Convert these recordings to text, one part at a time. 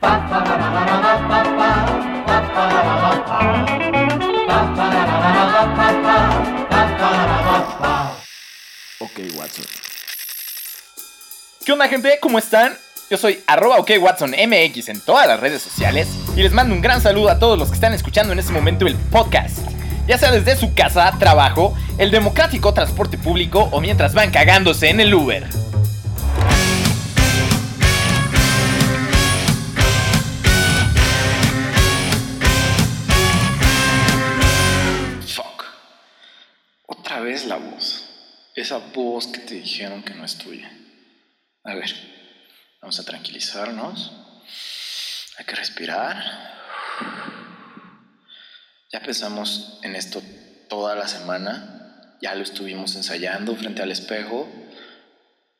Ok, Watson. ¿Qué onda gente? ¿Cómo están? Yo soy arroba OKWatsonMX en todas las redes sociales y les mando un gran saludo a todos los que están escuchando en este momento el podcast. Ya sea desde su casa, trabajo, el democrático transporte público o mientras van cagándose en el Uber. Esa voz que te dijeron que no es tuya. A ver, vamos a tranquilizarnos. Hay que respirar. Ya pensamos en esto toda la semana. Ya lo estuvimos ensayando frente al espejo.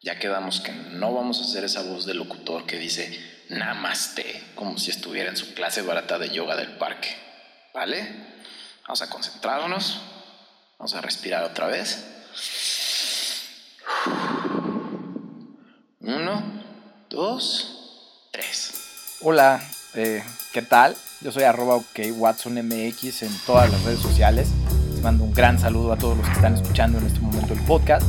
Ya quedamos que no vamos a hacer esa voz de locutor que dice Namaste, como si estuviera en su clase barata de yoga del parque. ¿Vale? Vamos a concentrarnos. Vamos a respirar otra vez. Uno, dos, tres. Hola, eh, ¿qué tal? Yo soy arroba OKWatsonMX en todas las redes sociales. Les mando un gran saludo a todos los que están escuchando en este momento el podcast.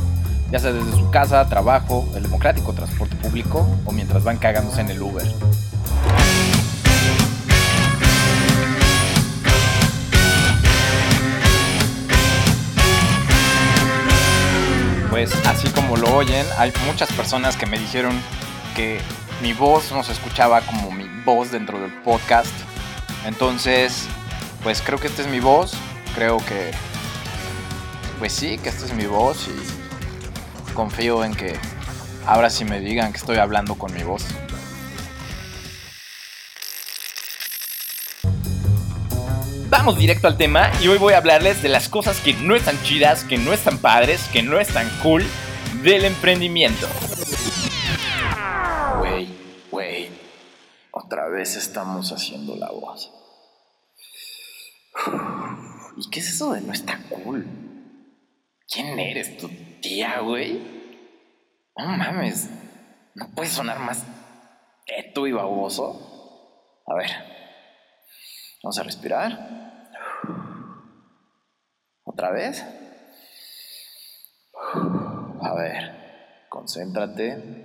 Ya sea desde su casa, trabajo, el democrático transporte público o mientras van cagándose en el Uber. Pues así como lo oyen, hay muchas personas que me dijeron que mi voz no se escuchaba como mi voz dentro del podcast. Entonces, pues creo que esta es mi voz. Creo que, pues sí, que esta es mi voz y confío en que ahora sí me digan que estoy hablando con mi voz. Vamos directo al tema y hoy voy a hablarles de las cosas que no están chidas, que no están padres, que no están cool del emprendimiento. Güey, güey. Otra vez estamos haciendo la voz. ¿Y qué es eso de no está cool? ¿Quién eres, tu tía, güey? No mames. ¿No puedes sonar más teto y baboso? A ver. Vamos a respirar. ¿Otra vez? A ver. Concéntrate.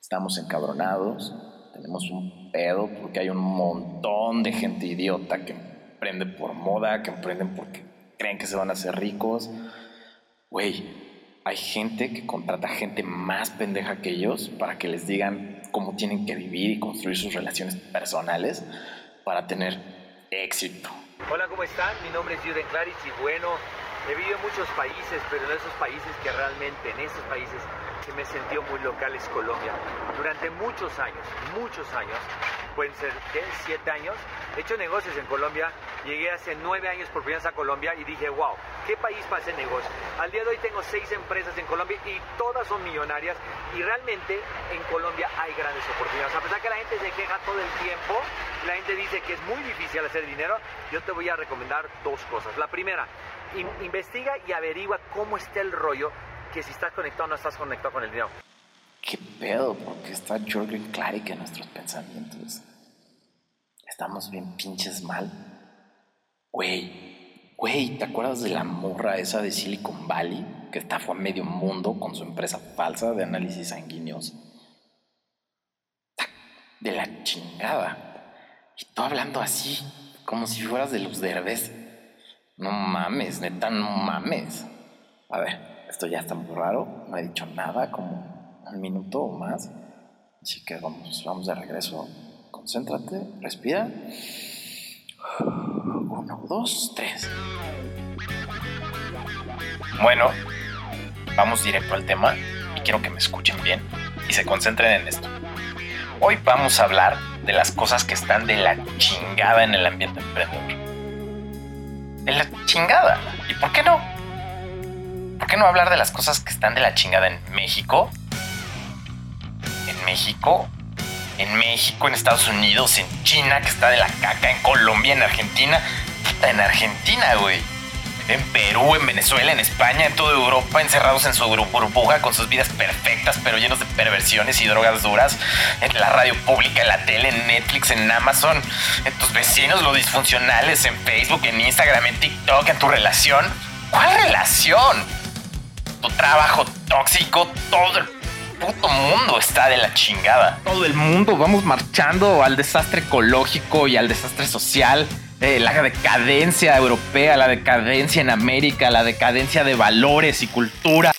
Estamos encabronados. Tenemos un pedo porque hay un montón de gente idiota que emprende por moda, que emprenden porque creen que se van a hacer ricos. Güey, hay gente que contrata gente más pendeja que ellos para que les digan cómo tienen que vivir y construir sus relaciones personales para tener éxito. Hola, ¿cómo están? Mi nombre es Juden Claris y bueno, he vivido en muchos países, pero en esos países que realmente, en esos países que me sentió muy local es Colombia. Durante muchos años, muchos años, pueden ser, ¿qué? Siete años, he hecho negocios en Colombia. Llegué hace nueve años por primera a Colombia y dije, wow, ¿qué país para hacer negocios? Al día de hoy tengo seis empresas en Colombia y todas son millonarias y realmente en Colombia hay grandes oportunidades. A pesar que la gente se queja todo el tiempo, la gente dice que es muy difícil hacer dinero, yo te voy a recomendar dos cosas. La primera, in- investiga y averigua cómo está el rollo, que si estás conectado no estás conectado con el dinero. ¿Qué pedo? Porque está Jürgen Klarik en nuestros pensamientos. Estamos bien pinches mal. Güey, güey, ¿te acuerdas de la morra esa de Silicon Valley que estafó a medio mundo con su empresa falsa de análisis sanguíneos? De la chingada. Y tú hablando así, como si fueras de los derbes. No mames, neta, no mames. A ver, esto ya está muy raro. No he dicho nada, como un minuto o más. Así que vamos, vamos de regreso. Concéntrate, respira. Uno, dos, tres. Bueno, vamos directo al tema y quiero que me escuchen bien y se concentren en esto. Hoy vamos a hablar de las cosas que están de la chingada en el ambiente emprendedor. De la chingada. ¿Y por qué no? ¿Por qué no hablar de las cosas que están de la chingada en México? En México, en México, en Estados Unidos, en China, que está de la caca, en Colombia, en Argentina. Puta, en Argentina, güey. en Perú, en Venezuela, en España, en toda Europa, encerrados en su burbuja con sus vidas perfectas, pero llenos de perversiones y drogas duras, en la radio pública, en la tele, en Netflix, en Amazon, en tus vecinos, los disfuncionales, en Facebook, en Instagram, en TikTok, en tu relación. ¿Cuál relación? Tu trabajo tóxico, todo el puto mundo está de la chingada. Todo el mundo vamos marchando al desastre ecológico y al desastre social. Eh, la decadencia europea, la decadencia en América, la decadencia de valores y cultura.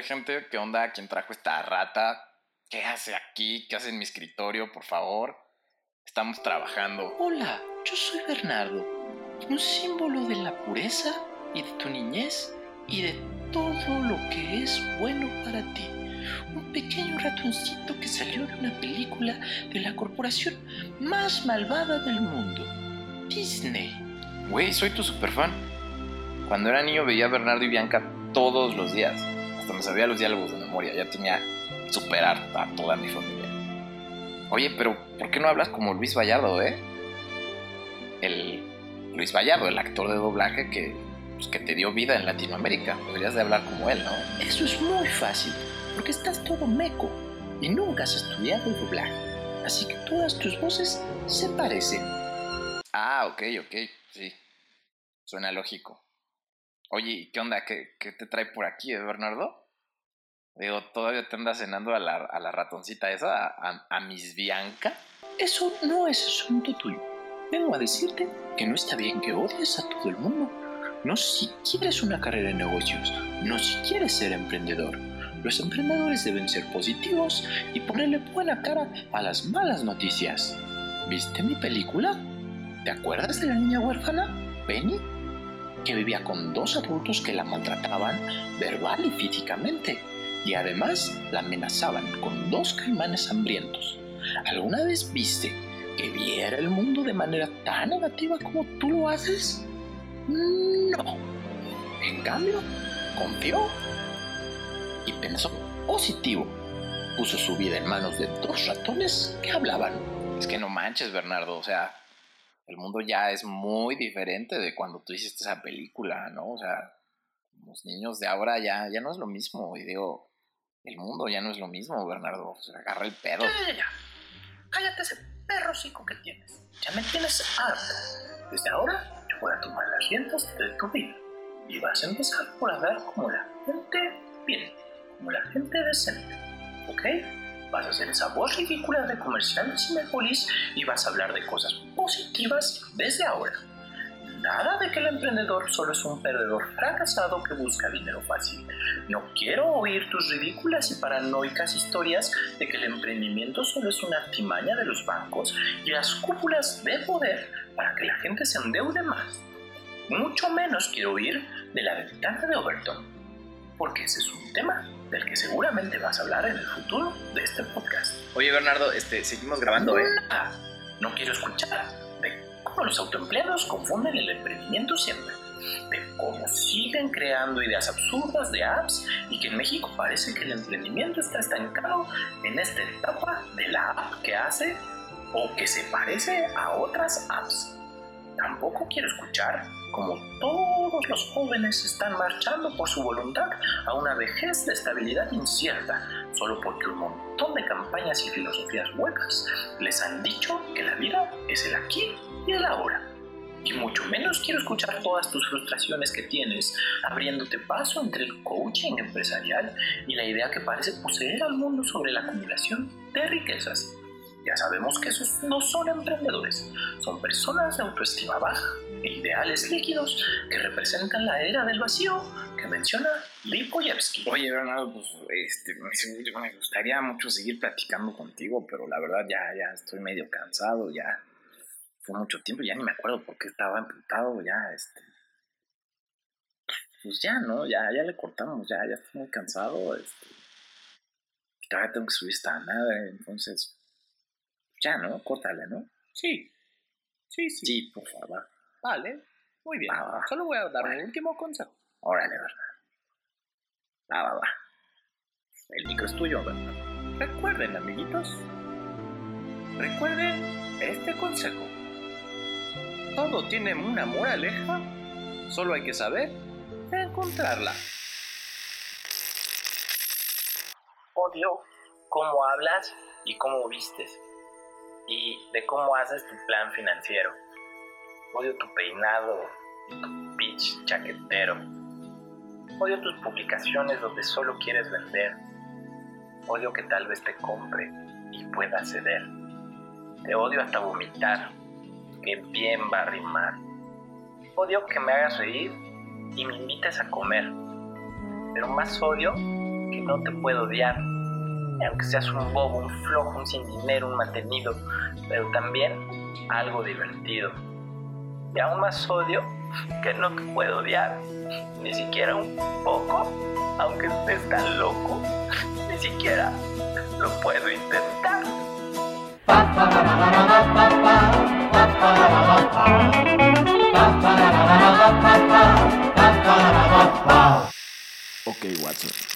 Ver, gente, ¿qué onda? ¿Quién trajo esta rata? ¿Qué hace aquí? ¿Qué hace en mi escritorio, por favor? Estamos trabajando. Hola, yo soy Bernardo, un símbolo de la pureza y de tu niñez y de todo lo que es bueno para ti. Un pequeño ratoncito que salió de una película de la corporación más malvada del mundo, Disney. Güey, soy tu superfan. Cuando era niño veía a Bernardo y Bianca todos los días me sabía los diálogos de memoria, ya tenía superar a toda mi familia. Oye, pero ¿por qué no hablas como Luis Vallardo, eh? El Luis Vallardo, el actor de doblaje que, pues, que te dio vida en Latinoamérica. Deberías de hablar como él, ¿no? Eso es muy fácil, porque estás todo meco y nunca has estudiado doblaje. Así que todas tus voces se parecen. Ah, ok, ok, sí. Suena lógico. Oye, ¿qué onda? ¿Qué, ¿Qué, te trae por aquí, eh, Bernardo? Digo, ¿todavía te andas cenando a la, a la ratoncita esa, a, a, Miss Bianca? Eso no es asunto tuyo. Vengo a decirte que no está bien que odies a todo el mundo. No si quieres una carrera en negocios, no si quieres ser emprendedor. Los emprendedores deben ser positivos y ponerle buena cara a las malas noticias. ¿Viste mi película? ¿Te acuerdas de la niña huérfana, Penny? Que vivía con dos adultos que la maltrataban verbal y físicamente y además la amenazaban con dos caimanes hambrientos. ¿Alguna vez viste que viera el mundo de manera tan negativa como tú lo haces? No. En cambio, confió y pensó positivo. Puso su vida en manos de dos ratones que hablaban. Es que no manches, Bernardo, o sea, el mundo ya es muy diferente de cuando tú hiciste esa película, ¿no? O sea, los niños de ahora ya, ya no es lo mismo. Y digo, el mundo ya no es lo mismo, Bernardo. Se agarra el pedo. Ya, ya, ya. Cállate ese perro cico que tienes. Ya me tienes harto. Desde ahora yo voy a tomar las riendas de tu vida. Y vas a empezar por hablar como la gente bien, como la gente decente. ¿Ok? Vas a hacer esa voz ridícula de comercial de Cinepolis y vas a hablar de cosas positivas desde ahora. Nada de que el emprendedor solo es un perdedor fracasado que busca dinero fácil. No quiero oír tus ridículas y paranoicas historias de que el emprendimiento solo es una artimaña de los bancos y las cúpulas de poder para que la gente se endeude más. Mucho menos quiero oír de la ventana de Overton, porque ese es un tema del que seguramente vas a hablar en el futuro de este podcast. Oye Bernardo, este, seguimos grabando, ¿eh? no quiero escuchar cómo los autoempleados confunden el emprendimiento siempre, de cómo siguen creando ideas absurdas de apps y que en México parece que el emprendimiento está estancado en esta etapa de la app que hace o que se parece a otras apps. Tampoco quiero escuchar cómo todos los jóvenes están marchando por su voluntad a una vejez de estabilidad incierta, solo porque un montón de campañas y filosofías huecas les han dicho que la vida es el aquí y el ahora. Y mucho menos quiero escuchar todas tus frustraciones que tienes, abriéndote paso entre el coaching empresarial y la idea que parece poseer al mundo sobre la acumulación de riquezas. Ya sabemos que esos no son emprendedores, son personas de autoestima baja e ideales líquidos que representan la era del vacío que menciona Lipoyevsky. Oye, Bernardo, pues este, me gustaría mucho seguir platicando contigo, pero la verdad ya, ya estoy medio cansado, ya fue mucho tiempo, ya ni me acuerdo por qué estaba emputado, ya este. pues ya, ¿no? Ya, ya le cortamos, ya, ya estoy muy cansado. Este, todavía tengo que subir esta nada, entonces, ya, ¿no? Córtale, ¿no? Sí. Sí, sí. Sí, por favor. Vale. Muy bien. Va, va, va. Solo voy a dar un último consejo. Órale, ¿verdad? Va, va, va. El micro es tuyo, ¿verdad? Recuerden, amiguitos. Recuerden este consejo. Todo tiene una moraleja. Solo hay que saber encontrarla. Odio cómo hablas y cómo vistes. Y de cómo haces tu plan financiero. Odio tu peinado y tu pitch chaquetero. Odio tus publicaciones donde solo quieres vender. Odio que tal vez te compre y pueda ceder. Te odio hasta vomitar, bien va a rimar. Odio que me hagas reír y me invites a comer. Pero más odio que no te puedo odiar. Aunque seas un bobo, un flojo, un sin dinero, un mantenido, pero también algo divertido. Y aún más odio que no te puedo odiar, ni siquiera un poco, aunque estés tan loco, ni siquiera lo puedo intentar. Ok, Watson.